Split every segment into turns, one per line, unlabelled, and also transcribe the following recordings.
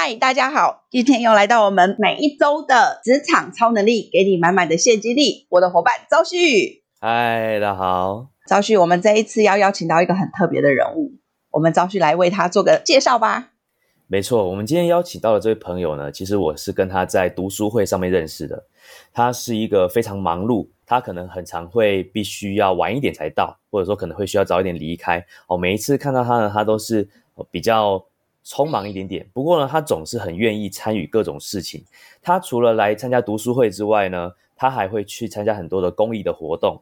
嗨，大家好，今天又来到我们每一周的职场超能力，给你满满的现金力。我的伙伴赵旭，
嗨，大家好，
赵旭，我们这一次要邀请到一个很特别的人物，我们赵旭来为他做个介绍吧。
没错，我们今天邀请到的这位朋友呢，其实我是跟他在读书会上面认识的。他是一个非常忙碌，他可能很常会必须要晚一点才到，或者说可能会需要早一点离开。哦，每一次看到他呢，他都是比较。匆忙一点点，不过呢，他总是很愿意参与各种事情。他除了来参加读书会之外呢，他还会去参加很多的公益的活动。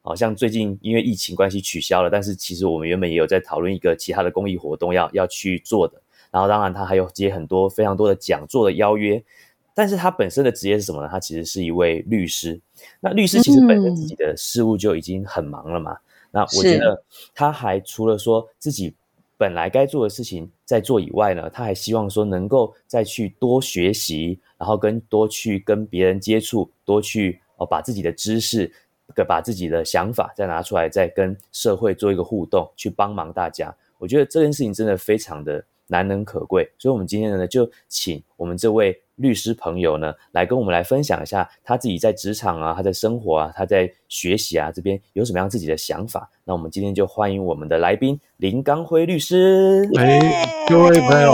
好像最近因为疫情关系取消了，但是其实我们原本也有在讨论一个其他的公益活动要要去做的。然后当然他还有接很多非常多的讲座的邀约。但是他本身的职业是什么呢？他其实是一位律师。那律师其实本身自己的事务就已经很忙了嘛。那我觉得他还除了说自己。本来该做的事情在做以外呢，他还希望说能够再去多学习，然后跟多去跟别人接触，多去哦把自己的知识，把自己的想法再拿出来，再跟社会做一个互动，去帮忙大家。我觉得这件事情真的非常的。难能可贵，所以，我们今天呢，就请我们这位律师朋友呢，来跟我们来分享一下他自己在职场啊，他在生活啊，他在学习啊，这边有什么样自己的想法。那我们今天就欢迎我们的来宾林刚辉律师。
哎，各位朋友，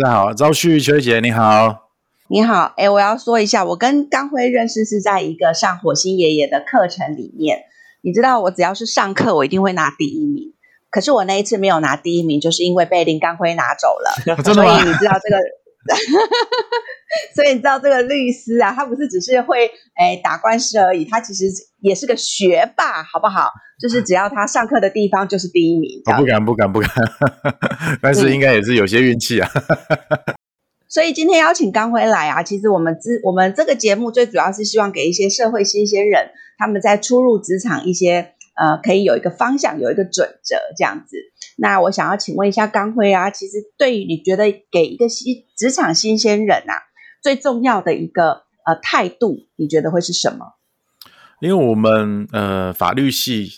大家好，赵旭秋姐你好，
你好。哎，我要说一下，我跟刚辉认识是在一个上火星爷爷的课程里面。你知道，我只要是上课，我一定会拿第一名。可是我那一次没有拿第一名，就是因为被林刚辉拿走了。所以你知道这个，所以你知道这个律师啊，他不是只是会诶打官司而已，他其实也是个学霸，好不好？就是只要他上课的地方就是第一名。
我不敢，不敢，不敢。但是应该也是有些运气啊。
所以今天邀请刚辉来啊，其实我们之我们这个节目最主要是希望给一些社会新鲜人，他们在初入职场一些。呃，可以有一个方向，有一个准则这样子。那我想要请问一下刚辉啊，其实对于你觉得给一个新职场新鲜人啊，最重要的一个呃态度，你觉得会是什么？
因为我们呃法律系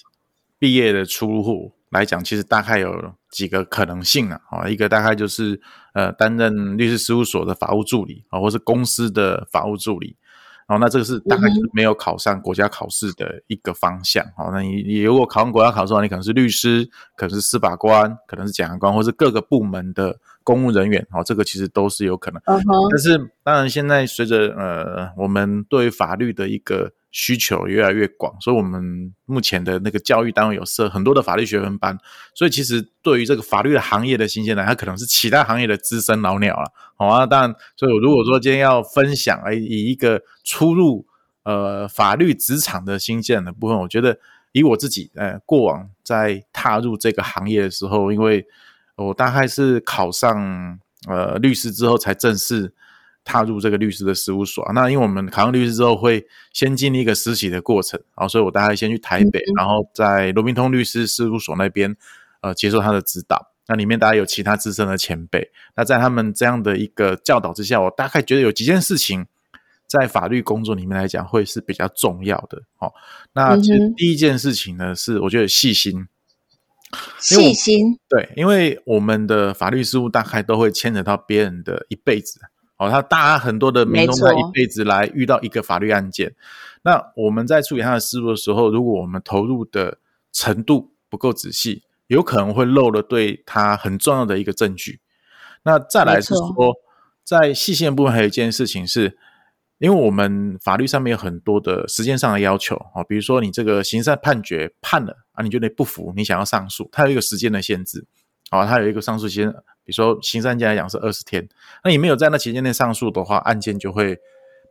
毕业的出户来讲，其实大概有几个可能性啊。啊，一个大概就是呃担任律师事务所的法务助理啊，或是公司的法务助理。哦，那这个是大概就是没有考上国家考试的一个方向。好，那你你如果考上国家考试的话，你可能是律师，可能是司法官，可能是检察官，或是各个部门的公务人员。好，这个其实都是有可能。但是当然，现在随着呃我们对法律的一个需求越来越广，所以我们目前的那个教育单位有设很多的法律学分班，所以其实对于这个法律的行业的新鲜人，他可能是其他行业的资深老鸟了，好啊。当然，所以如果说今天要分享，哎，以一个初入呃法律职场的新鲜的部分，我觉得以我自己呃过往在踏入这个行业的时候，因为我大概是考上呃律师之后才正式。踏入这个律师的事务所，那因为我们考上律师之后会先经历一个实习的过程，然后所以我大概先去台北，然后在罗宾通律师事务所那边呃接受他的指导。那里面大概有其他资深的前辈，那在他们这样的一个教导之下，我大概觉得有几件事情在法律工作里面来讲会是比较重要的。哦，那其实第一件事情呢是我觉得细心，
细心
对，因为我们的法律事务大概都会牵扯到别人的一辈子。哦，他大家很多的民众他一辈子来遇到一个法律案件，那我们在处理他的事务的时候，如果我们投入的程度不够仔细，有可能会漏了对他很重要的一个证据。那再来是说，在细线部分还有一件事情是，因为我们法律上面有很多的时间上的要求啊，比如说你这个刑事判决判了啊，你觉得不服，你想要上诉，它有一个时间的限制啊，它有一个上诉时间。比如说，刑事案件来讲是二十天，那你没有在那期间内上诉的话，案件就会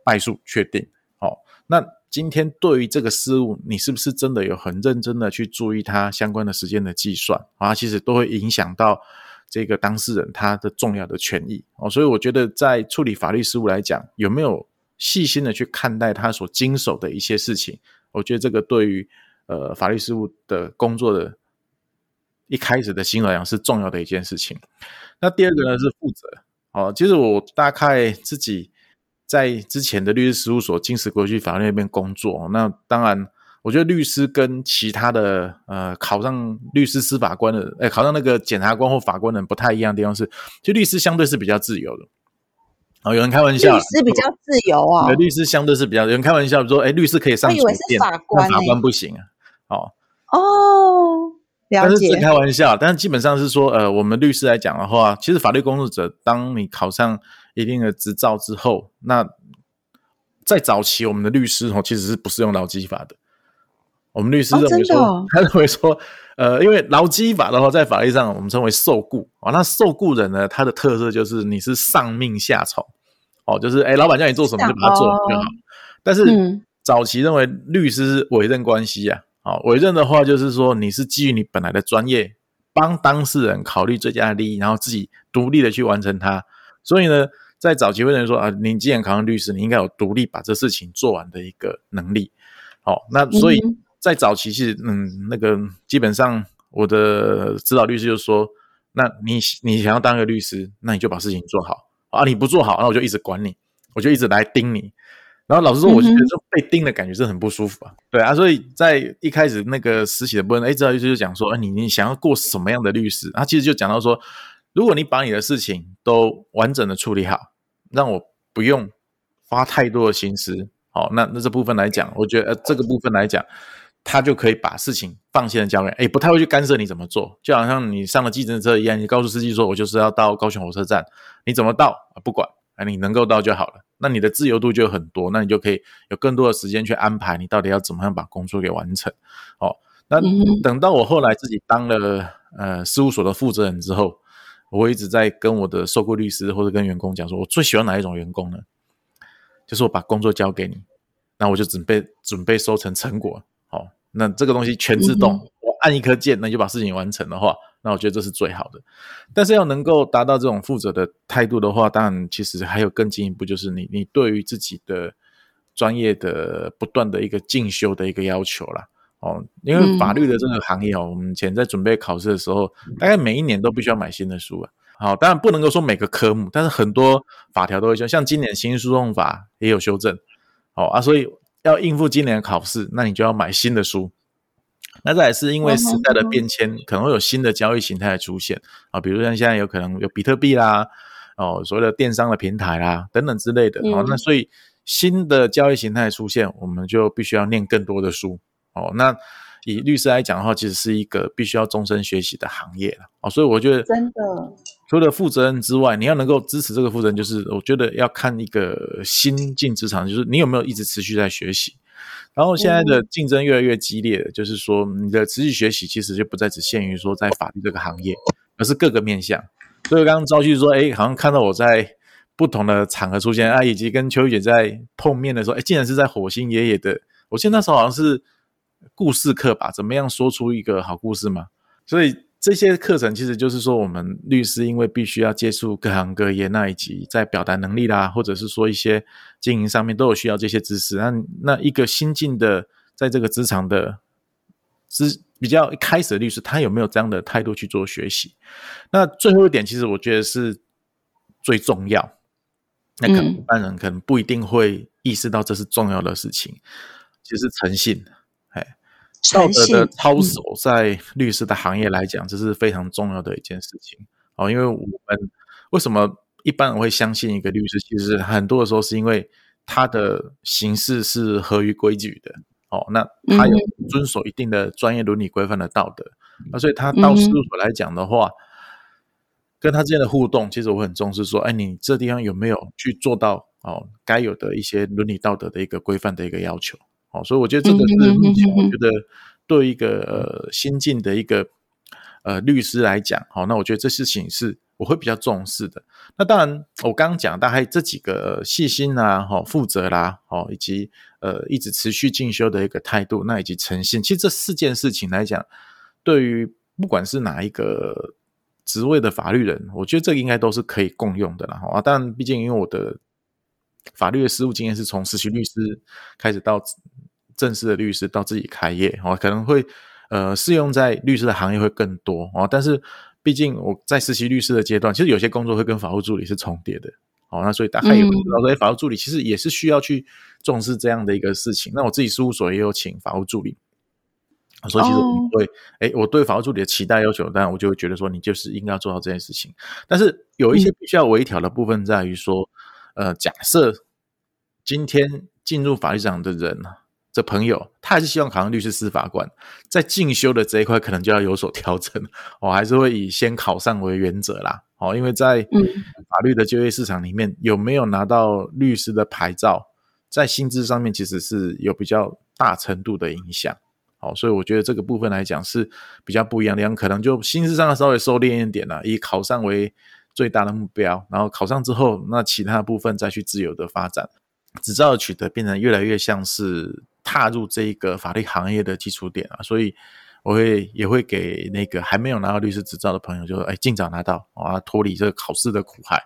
败诉确定。好，那今天对于这个事务，你是不是真的有很认真的去注意它相关的时间的计算啊？其实都会影响到这个当事人他的重要的权益哦。所以我觉得，在处理法律事务来讲，有没有细心的去看待他所经手的一些事情？我觉得这个对于呃法律事务的工作的一开始的新来讲是重要的一件事情。那第二个呢是负责哦，其实我大概自己在之前的律师事务所金石国际法律那边工作。那当然，我觉得律师跟其他的呃考上律师司法官的，哎，考上那个检察官或法官的人不太一样的地方是，就律师相对是比较自由的哦，有人开玩笑，
律师比较自由啊、
律师相对是比较，有人开玩笑说，哎，律师可以上
我以为是
酒店，
法官
不行啊。哦，
哦，了
但是
解
是，开玩笑，但是基本上是说，呃，我们律师来讲的话，其实法律工作者，当你考上一定的执照之后，那在早期我们的律师哦，其实是不适用劳基法的。我们律师
哦
认为说，他认为说，呃，因为劳基法的话，在法律上我们称为受雇啊、哦，那受雇人呢，他的特色就是你是上命下从，哦，就是哎，老板叫你做什么就把它做完就好。但是、
嗯
早期认为律师是委任关系啊，好、委任的话就是说你是基于你本来的专业，帮当事人考虑最佳的利益，然后自己独立的去完成它。所以呢，在早期会认为说啊，你既然考上律师，你应该有独立把这事情做完的一个能力。好、那所以在早期是嗯，那个基本上我的指导律师就说，那你你想要当个律师，那你就把事情做好啊，你不做好，那我就一直管你，我就一直来盯你。然后老实说，我就觉得这被盯的感觉是很不舒服啊。对啊，所以在一开始那个实习的部分，哎，指导律师就讲说，哎，你你想要过什么样的律师？他其实就讲到说，如果你把你的事情都完整的处理好，让我不用花太多的心思，好，那那这部分来讲，我觉得、呃、这个部分来讲，他就可以把事情放心的交给，哎，不太会去干涉你怎么做，就好像你上了计程车一样，你告诉司机说，我就是要到高雄火车站，你怎么到？啊？不管，啊，你能够到就好了。那你的自由度就很多，那你就可以有更多的时间去安排你到底要怎么样把工作给完成。哦，那等到我后来自己当了呃事务所的负责人之后，我一直在跟我的受雇律师或者跟员工讲说，我最喜欢哪一种员工呢？就是我把工作交给你，那我就准备准备收成成果。哦，那这个东西全自动，按一颗键，那就把事情完成的话，那我觉得这是最好的。但是要能够达到这种负责的态度的话，当然其实还有更进一步，就是你你对于自己的专业的不断的一个进修的一个要求啦。哦，因为法律的这个行业哦，我们以前在准备考试的时候，大概每一年都必须要买新的书啊。好，当然不能够说每个科目，但是很多法条都会修，像今年刑事诉讼法也有修正。好啊，所以要应付今年的考试，那你就要买新的书。那再也是因为时代的变迁，可能会有新的交易形态的出现啊，比如像现在有可能有比特币啦，哦，所谓的电商的平台啦等等之类的。哦，
嗯
那所以新的交易形态出现，我们就必须要念更多的书。哦，那以律师来讲的话，其实是一个必须要终身学习的行业了。哦，所以我觉得
真的，
除了负责任之外，你要能够支持这个负责任，就是我觉得要看一个新进职场，就是你有没有一直持续在学习。然后现在的竞争越来越激烈了，就是说你的持续学习其实就不再只限于说在法律这个行业，而是各个面向。所以刚刚昭旭说，哎，好像看到我在不同的场合出现啊，以及跟秋雨姐在碰面的时候，哎，竟然是在火星爷爷的，我记得那时候好像是故事课吧，怎么样说出一个好故事嘛？所以这些课程其实就是说，我们律师因为必须要接触各行各业，那以及在表达能力啦，或者是说一些经营上面都有需要这些知识。那那一个新进的在这个职场的之比较一开始的律师，他有没有这样的态度去做学习？那最后一点，其实我觉得是最重要。那可能一般人可能不一定会意识到这是重要的事情，其实诚信。哎，道德的操守在律师的行业来讲，这是非常重要的一件事情哦。因为我们为什么一般人会相信一个律师？其实很多的时候是因为他的行事是合于规矩的哦，那他有遵守一定的专业伦理规范的道德，那所以他到事务所来讲的话，跟他之间的互动，其实我很重视说，哎，你这地方有没有去做到哦该有的一些伦理道德的一个规范的一个要求？哦，所以我觉得这个是目前我觉得对一个呃新进的一个呃律师来讲，好、那我觉得这事情是我会比较重视的。那当然，我刚刚讲大概这几个细心啊、哈、负责啦、哦，以及呃一直持续进修的一个态度，那以及诚信，其实这四件事情来讲，对于不管是哪一个职位的法律人，我觉得这个应该都是可以共用的啦。啊，但毕竟因为我的法律的实务经验是从实习律师开始到正式的律师到自己开业哦，可能会呃适用在律师的行业会更多哦。但是毕竟我在实习律师的阶段，其实有些工作会跟法务助理是重叠的哦。那所以大概也会知道说，哎、法务助理其实也是需要去重视这样的一个事情。那我自己事务所也有请法务助理。所以其实我会，哎、我对法务助理的期待要求，当然我就会觉得说，你就是应该要做到这件事情。但是有一些必须要微调的部分在于说，呃，假设今天进入法律场的人这朋友，他还是希望考上律师、司法官，在进修的这一块可能就要有所调整，我还是会以先考上为原则啦。哦，因为在法律的就业市场里面，有没有拿到律师的牌照，在薪资上面其实是有比较大程度的影响。好，所以我觉得这个部分来讲是比较不一样的，可能就薪资上稍微收敛一点了，以考上为最大的目标，然后考上之后，那其他部分再去自由的发展，执照的取得变成越来越像是踏入这一个法律行业的基础点啊，所以。我会也会给那个还没有拿到律师执照的朋友，就说：“哎，尽早拿到啊，脱离这个考试的苦海。”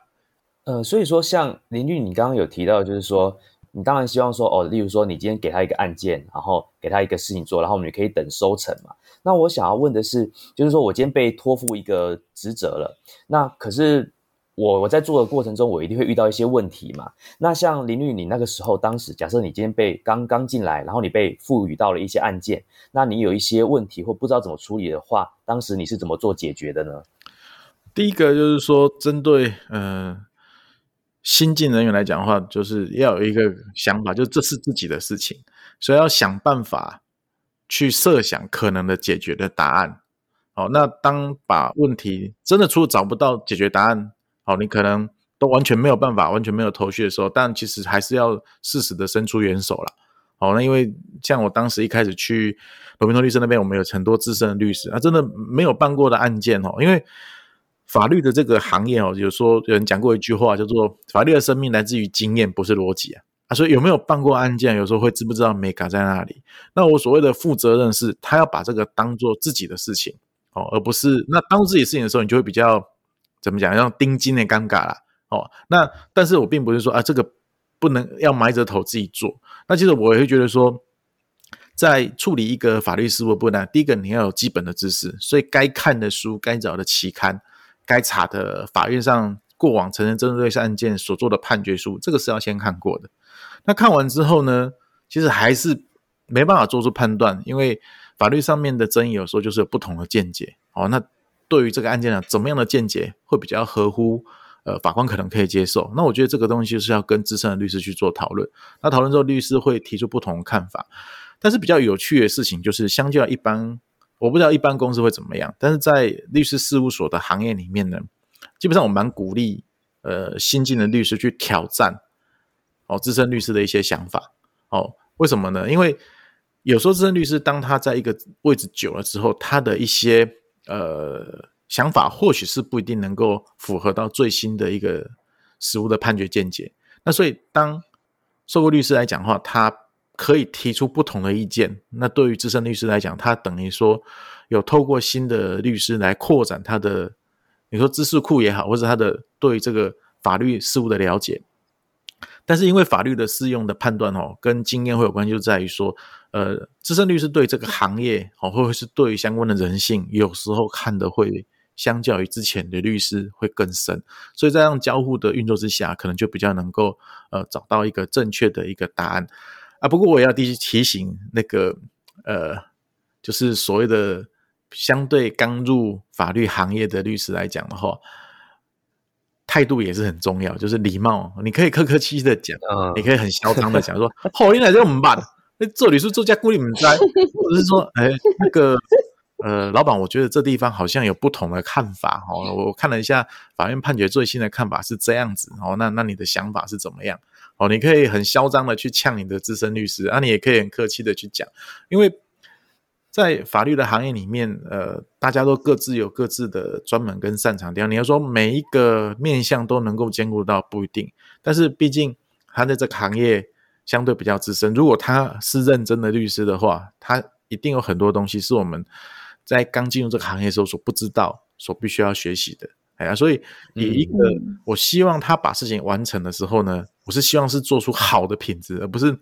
呃，所以说，像林俊，你刚刚有提到，就是说，你当然希望说，哦，例如说，你今天给他一个案件，然后给他一个事情做，然后我们也可以等收成嘛。那我想要问的是，就是说我今天被托付一个职责了，那可是。我我在做的过程中，我一定会遇到一些问题嘛。那像林律，你那个时候，当时假设你今天被刚刚进来，然后你被赋予到了一些案件，那你有一些问题或不知道怎么处理的话，当时你是怎么做解决的呢？
第一个就是说，针对呃新进人员来讲的话，就是要有一个想法，就这是自己的事情，所以要想办法去设想可能的解决的答案。哦，那当把问题真的出找不到解决答案。好，你可能都完全没有办法，完全没有头绪的时候，但其实还是要适时的伸出援手了。好，那因为像我当时一开始去罗宾托律师那边，我们有很多资深的律师啊，真的没有办过的案件哦。因为法律的这个行业哦，有说有人讲过一句话，叫做“法律的生命来自于经验，不是逻辑”啊。啊，所以有没有办过案件，有时候会知不知道美感在哪里？那我所谓的负责任是，他要把这个当做自己的事情哦，而不是那当自己事情的时候，你就会比较。怎么讲？像钉金的尴尬啦。哦，那但是我并不是说啊，这个不能要埋着头自己做。那其实我也会觉得说，在处理一个法律事务不难。第一个，你要有基本的知识，所以该看的书、该找的期刊、该查的法院上过往承认针对案件所做的判决书，这个是要先看过的。那看完之后呢，其实还是没办法做出判断，因为法律上面的争议有时候就是有不同的见解。哦，那。对于这个案件呢，怎么样的见解会比较合乎呃法官可能可以接受？那我觉得这个东西是要跟资深的律师去做讨论。那讨论之后，律师会提出不同的看法。但是比较有趣的事情就是，相较一般，我不知道一般公司会怎么样。但是在律师事务所的行业里面呢，基本上我蛮鼓励呃新进的律师去挑战哦资深律师的一些想法。哦，为什么呢？因为有时候资深律师当他在一个位置久了之后，他的一些呃，想法或许是不一定能够符合到最新的一个实务的判决见解。那所以，当受过律师来讲的话，他可以提出不同的意见。那对于资深律师来讲，他等于说有透过新的律师来扩展他的，你说知识库也好，或者他的对这个法律事务的了解。但是因为法律的适用的判断哦，跟经验会有关系，就在于说，呃，资深律师对这个行业哦，或者是对相关的人性，有时候看的会相较于之前的律师会更深，所以在这样交互的运作之下，可能就比较能够呃找到一个正确的一个答案啊。不过我也要提提醒那个呃，就是所谓的相对刚入法律行业的律师来讲的话。态度也是很重要，就是礼貌。你可以客客气气的讲，你可以很嚣张的讲说：“好，原来这么办？那做律师做家雇你们在，或者是说，哎，那个呃，老板，我觉得这地方好像有不同的看法哦。我看了一下法院判决最新的看法是这样子哦。那那你的想法是怎么样？哦，你可以很嚣张的去呛你的资深律师，啊，你也可以很客气的去讲，因为。在法律的行业里面，呃，大家都各自有各自的专门跟擅长地方。你要说每一个面向都能够兼顾到，不一定。但是毕竟他在这个行业相对比较资深，如果他是认真的律师的话，他一定有很多东西是我们在刚进入这个行业时候所不知道、所必须要学习的。哎呀，所以以一个我希望他把事情完成的时候呢，我是希望是做出好的品质，而不是。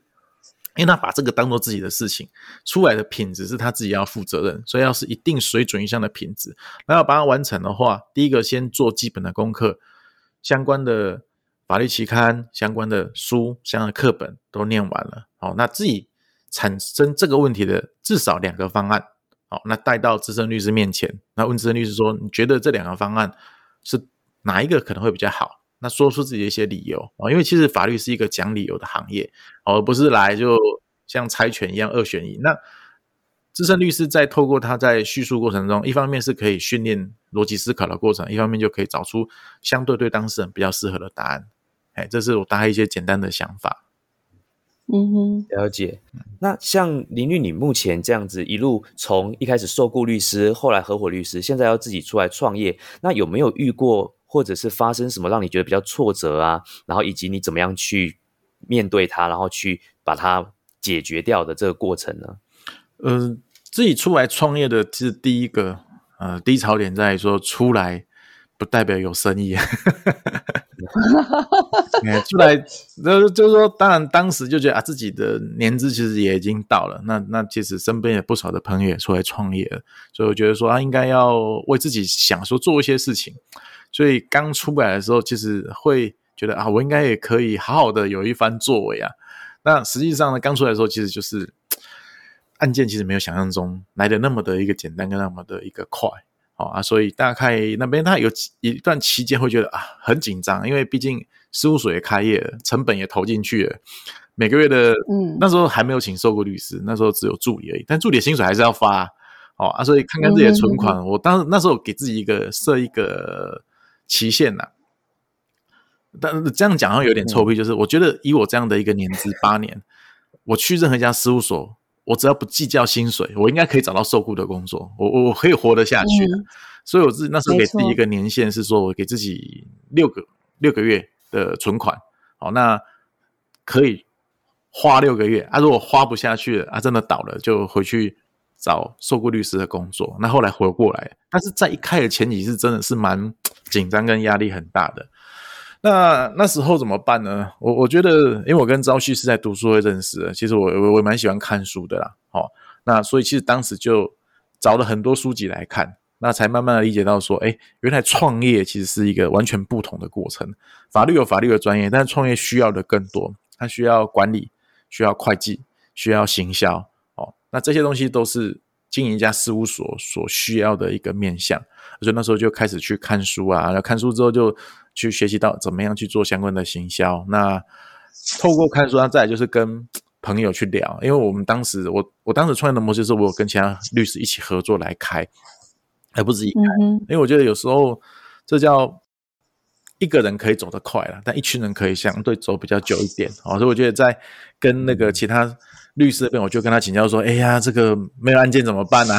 因为他把这个当做自己的事情，出来的品质是他自己要负责任，所以要是一定水准以上的品质，那要把它完成的话，第一个先做基本的功课，相关的法律期刊、相关的书、相关的课本都念完了，好，那自己产生这个问题的至少两个方案，好，那带到资深律师面前，那问资深律师说，你觉得这两个方案是哪一个可能会比较好？那说出自己的一些理由哦，因为其实法律是一个讲理由的行业，而不是来就像猜拳一样二选一。那资深律师在透过他在叙述过程中，一方面是可以训练逻辑思考的过程，一方面就可以找出相对对当事人比较适合的答案。哎，这是我大概一些简单的想法。
嗯哼，
了解。那像林律，你目前这样子一路从一开始受雇律师，后来合伙律师，现在要自己出来创业，那有没有遇过或者是发生什么让你觉得比较挫折啊？然后以及你怎么样去面对它，然后去把它解决掉的这个过程呢？
嗯，自己出来创业的是第一个呃低潮点，在于说出来不代表有生意。出来，就就是说，当然当时就觉得啊，自己的年资其实也已经到了。那那其实身边有不少的朋友也出来创业了，所以我觉得说啊，应该要为自己想说做一些事情。所以刚出来的时候，其实会觉得啊，我应该也可以好好的有一番作为啊。那实际上呢，刚出来的时候，其实就是案件其实没有想象中来的那么的一个简单，跟那么的一个快。啊，所以大概那边他有一段期间会觉得啊很紧张，因为毕竟事务所也开业了，成本也投进去了，每个月的嗯。那时候还没有请受雇律师，那时候只有助理而已，但助理薪水还是要发哦啊，所以看看自己的存款，我当时那时候给自己一个设一个期限呐，但是这样讲好像有点臭屁，就是我觉得以我这样的一个年资八年，我去任何一家事务所。我只要不计较薪水，我应该可以找到受雇的工作，我我我可以活得下去的。所以我自己那时候给自己一个年限，是说我给自己六个六个月的存款，好，那可以花六个月啊。如果花不下去了啊，真的倒了，就回去找受雇律师的工作。那后来活过来，但是在一开始前几次真的是蛮紧张跟压力很大的。那那时候怎么办呢？我我觉得，因为我跟朝旭是在读书会认识的，其实我我我蛮喜欢看书的啦。哦，那所以其实当时就找了很多书籍来看，那才慢慢的理解到说，哎，原来创业其实是一个完全不同的过程。法律有法律的专业，但是创业需要的更多，它需要管理，需要会计，需要行销。哦，那这些东西都是经营一家事务所所需要的一个面向。所以那时候就开始去看书啊，然后看书之后就。去学习到怎么样去做相关的行销。那透过看书，那再来就是跟朋友去聊。因为我们当时，我我当时创业的模式是，我有跟其他律师一起合作来开，而不是自己开。因为我觉得有时候这叫一个人可以走得快了，但一群人可以相对走比较久一点。哦，所以我觉得在跟那个其他。律师那边我就跟他请教说：“哎呀，这个没有案件怎么办呢？”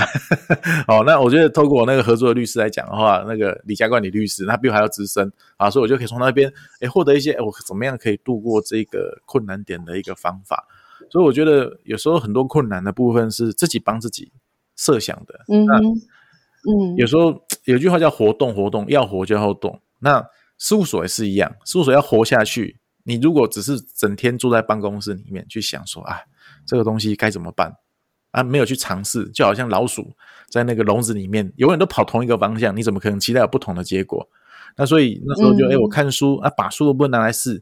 哦，那我觉得透过我那个合作的律师来讲的话，那个李家冠李律师，他比我还要资深啊，所以我就可以从那边哎获得一些我怎么样可以度过这个困难点的一个方法。所以我觉得有时候很多困难的部分是自己帮自己设想的。嗯嗯，有时候有句话叫“活动活动，要活就要动”。那事务所也是一样，事务所要活下去，你如果只是整天坐在办公室里面去想说啊。这个东西该怎么办啊？没有去尝试，就好像老鼠在那个笼子里面，永远都跑同一个方向，你怎么可能期待有不同的结果？那所以那时候就哎，我看书啊，把书都不拿来试，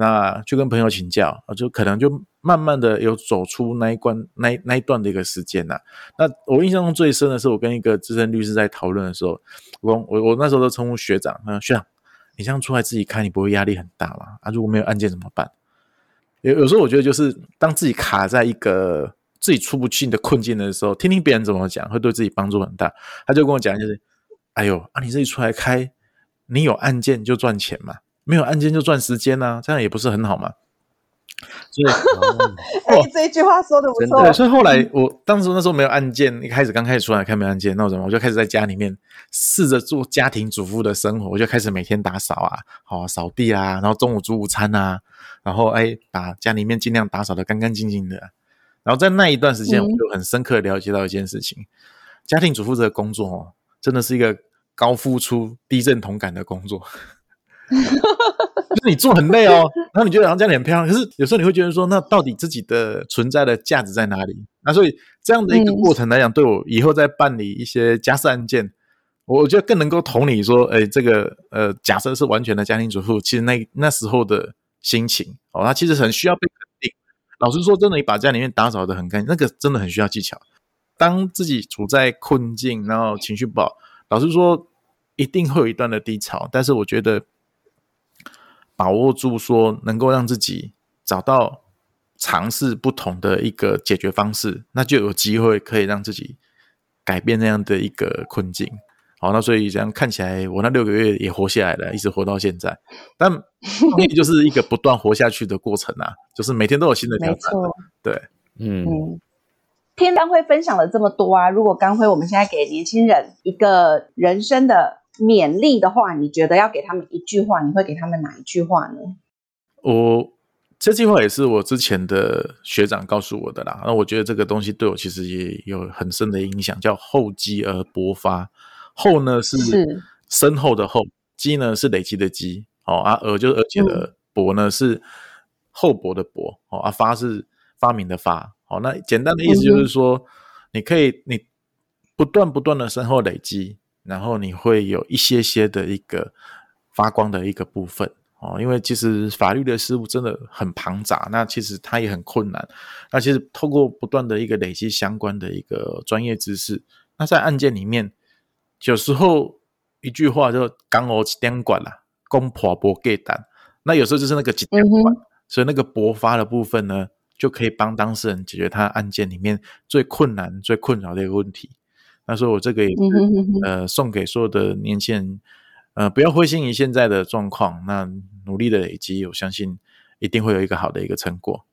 那就跟朋友请教啊，就可能就慢慢的有走出那一关那那一段的一个时间呐。那我印象中最深的是，我跟一个资深律师在讨论的时候，我我我那时候都称呼学长，啊，学长，你这样出来自己开，你不会压力很大吗？啊，如果没有案件怎么办？有有时候我觉得，就是当自己卡在一个自己出不去的困境的时候，听听别人怎么讲，会对自己帮助很大。他就跟我讲，就是哎呦啊，你自己出来开，你有案件就赚钱嘛，没有案件就赚时间呐，这样也不是很好嘛。所以，
哎，这一句话说的不错。
对，所以后来我当时那时候没有案件，一开始刚开始出来开没案件，那我怎么我就开始在家里面试着做家庭主妇的生活，我就开始每天打扫啊，好扫地啊，然后中午煮午餐啊，然后哎把家里面尽量打扫的干干净净的。然后在那一段时间，我就很深刻了解到一件事情：家庭主妇这个工作哦，真的是一个高付出、低认同感的工作。就是你做很累哦，然后你觉得好像家里很漂亮，可是有时候你会觉得说，那到底自己的存在的价值在哪里？那所以这样的一个过程来讲，对我以后在办理一些家事案件，我觉得更能够同理说，哎，这个呃，假设是完全的家庭主妇，其实那那时候的心情哦，他其实很需要被肯定。老实说，真的，你把家里面打扫的很干净，那个真的很需要技巧。当自己处在困境，然后情绪不好，老实说，一定会有一段的低潮，但是我觉得。把握住说能够让自己找到尝试不同的一个解决方式，那就有机会可以让自己改变那样的一个困境。好，那所以这样看起来，我那六个月也活下来了，一直活到现在。但创业就是一个不断活下去的过程啊，就是每天都有新的挑战。对，
嗯嗯。
听刚辉分享了这么多啊，如果刚辉我们现在给年轻人一个人生的勉励的话，你觉得要给他们一句话，你会给他们哪一句话呢？
我这句话也是我之前的学长告诉我的啦。那我觉得这个东西对我其实也有很深的影响，叫厚积而薄发。厚呢是深厚的厚，积呢是累积的积，哦啊，而就是而且的薄呢是厚薄的薄，哦啊，发是发明的发，哦，那简单的意思就是说，你可以你不断不断的深厚累积，然后你会有一些些的一个发光的一个部分，哦，因为其实法律的事物真的很庞杂，那其实它也很困难，那其实透过不断的一个累积相关的一个专业知识，那在案件里面。有时候一句话就刚我几点管了，公婆不给单。那有时候就是那个几点管，所以那个勃发的部分呢，就可以帮当事人解决他案件里面最困难、最困扰的一个问题。那所以我这个也是呃送给所有的年轻人，呃不要灰心于现在的状况，那努力的累积，我相信一定会有一个好的一个成果。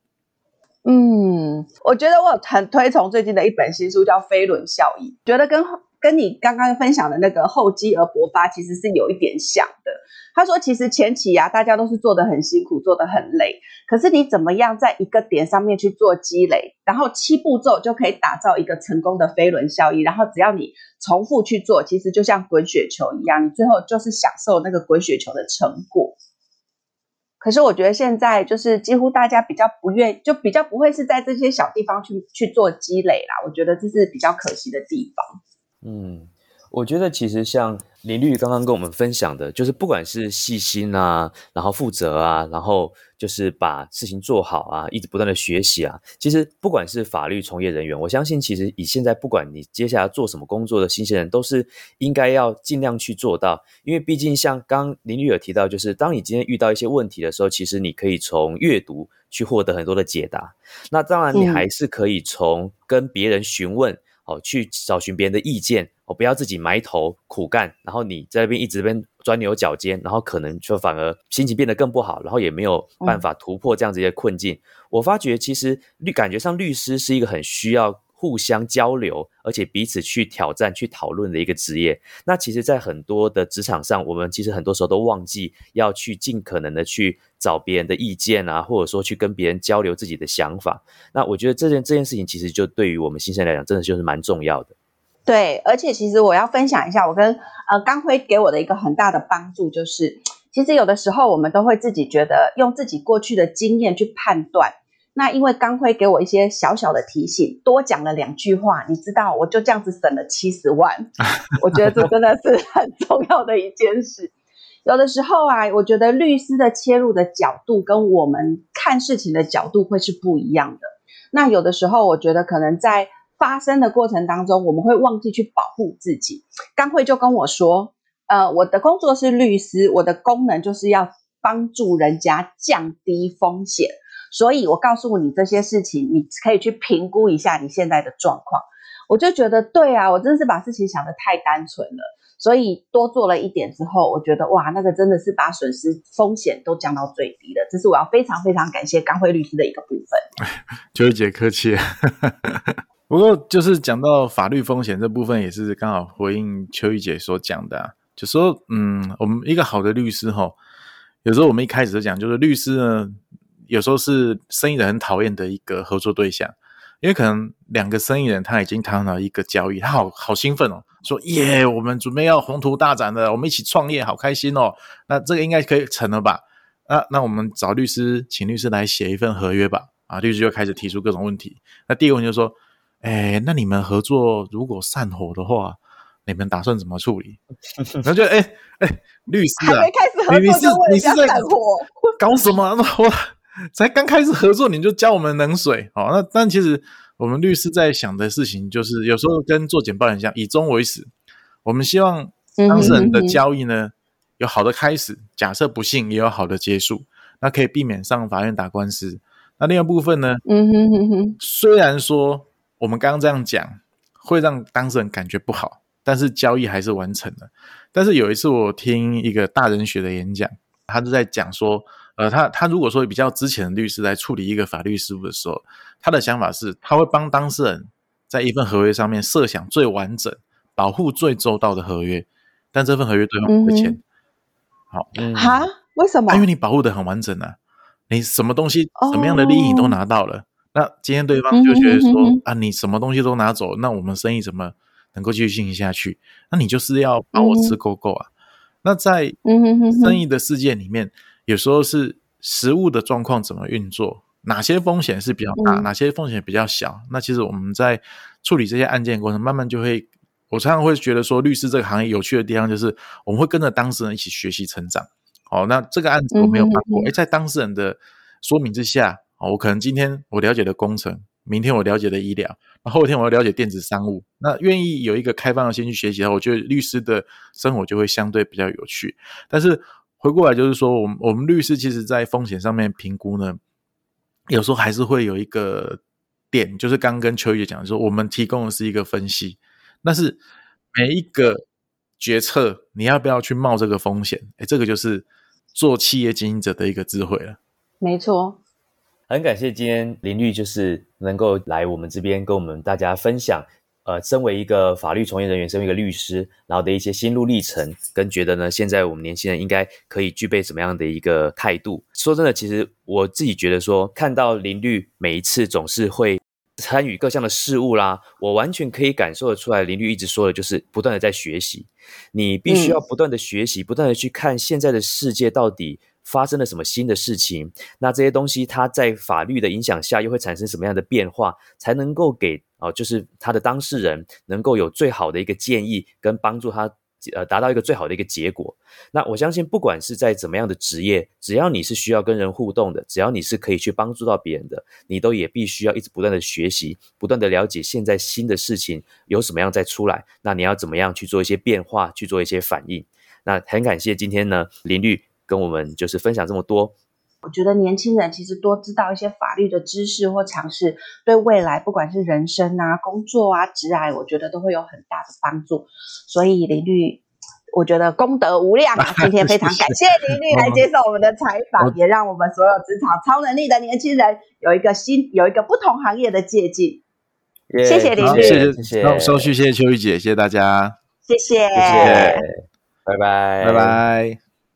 嗯，我觉得我很推崇最近的一本新书，叫《飞轮效应》，觉得跟。跟你刚刚分享的那个厚积而薄发，其实是有一点像的。他说，其实前期啊，大家都是做的很辛苦，做的很累。可是你怎么样在一个点上面去做积累，然后七步骤就可以打造一个成功的飞轮效应。然后只要你重复去做，其实就像滚雪球一样，你最后就是享受那个滚雪球的成果。可是我觉得现在就是几乎大家比较不愿，就比较不会是在这些小地方去去做积累啦。我觉得这是比较可惜的地方。
嗯，我觉得其实像林律刚刚跟我们分享的，就是不管是细心啊，然后负责啊，然后就是把事情做好啊，一直不断的学习啊。其实不管是法律从业人员，我相信其实以现在不管你接下来做什么工作的新鲜人，都是应该要尽量去做到。因为毕竟像刚林律有提到，就是当你今天遇到一些问题的时候，其实你可以从阅读去获得很多的解答。那当然，你还是可以从跟别人询问。哦，去找寻别人的意见，哦，不要自己埋头苦干，然后你在那边一直边钻牛角尖，然后可能就反而心情变得更不好，然后也没有办法突破这样子一些困境。我发觉其实律感觉上律师是一个很需要。互相交流，而且彼此去挑战、去讨论的一个职业。那其实，在很多的职场上，我们其实很多时候都忘记要去尽可能的去找别人的意见啊，或者说去跟别人交流自己的想法。那我觉得这件这件事情，其实就对于我们新生来讲，真的就是蛮重要的。
对，而且其实我要分享一下，我跟呃刚辉给我的一个很大的帮助，就是其实有的时候我们都会自己觉得用自己过去的经验去判断。那因为刚辉给我一些小小的提醒，多讲了两句话，你知道，我就这样子省了七十万。我觉得这真的是很重要的一件事。有的时候啊，我觉得律师的切入的角度跟我们看事情的角度会是不一样的。那有的时候，我觉得可能在发生的过程当中，我们会忘记去保护自己。刚辉就跟我说，呃，我的工作是律师，我的功能就是要帮助人家降低风险。所以，我告诉你这些事情，你可以去评估一下你现在的状况。我就觉得，对啊，我真是把事情想得太单纯了。所以多做了一点之后，我觉得哇，那个真的是把损失风险都降到最低了。这是我要非常非常感谢刚辉律师的一个部分。
秋玉姐客气。不过，就是讲到法律风险这部分，也是刚好回应秋玉姐所讲的，就说，嗯，我们一个好的律师哈，有时候我们一开始就讲，就是律师呢。有时候是生意人很讨厌的一个合作对象，因为可能两个生意人他已经谈了一个交易，他好好兴奋哦，说耶，我们准备要宏图大展的，我们一起创业，好开心哦。那这个应该可以成了吧？那那我们找律师，请律师来写一份合约吧。啊，律师就开始提出各种问题。那第一个问题就说，哎，那你们合作如果散伙的话，你们打算怎么处理？他就哎哎，律师
还没开始合作就问人家散伙，
搞什么？我。才刚开始合作，你就教我们冷水哦？那但其实我们律师在想的事情，就是有时候跟做简报很像，以终为始。我们希望当事人的交易呢，有好的开始，假设不幸也有好的结束，那可以避免上法院打官司。那另外部分呢？
嗯哼哼哼，
虽然说我们刚刚这样讲会让当事人感觉不好，但是交易还是完成了。但是有一次我听一个大人学的演讲，他就在讲说，呃，他他如果说比较之前的律师来处理一个法律事务的时候，他的想法是他会帮当事人在一份合约上面设想最完整、保护最周到的合约，但这份合约对方不会签。好，
嗯
哈，为什么
啊因？为你保护的很完整啊，你什么东西、
哦
什么样的利益你都拿到了。那今天对方就觉得说、
嗯哼哼哼
啊，你什么东西都拿走，那我们生意怎么能够继续进行下去？那你就是要把我吃够够啊。那在生意的世界里面，有时候是实物的状况怎么运作，哪些风险是比较大，
嗯
哪些风险比较小。那其实我们在处理这些案件过程，慢慢就会，我常常会觉得说，律师这个行业有趣的地方就是，我们会跟着当事人一起学习成长。哦，那这个案子我没有办过，哎、在当事人的说明之下，哦，我可能今天我了解的工程，明天我了解的医疗，那后天我要了解电子商务，那愿意有一个开放的心去学习的话，我觉得律师的生活就会相对比较有趣。但是回过来就是说，我们我们律师其实在风险上面评估呢，有时候还是会有一个点，就是刚刚跟秋叶讲说，我们提供的是一个分析，但是每一个决策你要不要去冒这个风险，哎，这个就是做企业经营者的一个智慧了。
没错，
很感谢今天林律就是能够来我们这边跟我们大家分享，呃，身为一个法律从业人员，身为一个律师，然后的一些心路历程，跟觉得呢，现在我们年轻人应该可以具备什么样的一个态度。说真的，其实我自己觉得说，看到林律每一次总是会。参与各项的事务啦，我完全可以感受得出来。林律一直说的就是不断的在学习，你必须要不断的学习，不断的去看现在的世界到底发生了什么新的事情。那这些东西它在法律的影响下又会产生什么样的变化，才能够给哦、就是他的当事人能够有最好的一个建议跟帮助他。呃，达到一个最好的一个结果。那我相信，不管是在怎么样的职业，只要你是需要跟人互动的，只要你是可以去帮助到别人的，你都也必须要一直不断的学习，不断的了解现在新的事情有什么样再出来。那你要怎么样去做一些变化，去做一些反应？那很感谢今天呢，林律跟我们就是分享这么多。
我觉得年轻人其实多知道一些法律的知识或常识，对未来不管是人生啊、工作啊、职涯，我觉得都会有很大的帮助。所以林律，我觉得功德无量啊！今天非常感谢林律来接受我们的采访，也让我们所有职场超能力的年轻人有一个新、有一个不同行业的借鉴。谢谢林，律
谢谢，
谢谢，
好收续，谢谢秋雨姐，谢谢大家，
谢谢，
谢谢，拜拜，
拜拜。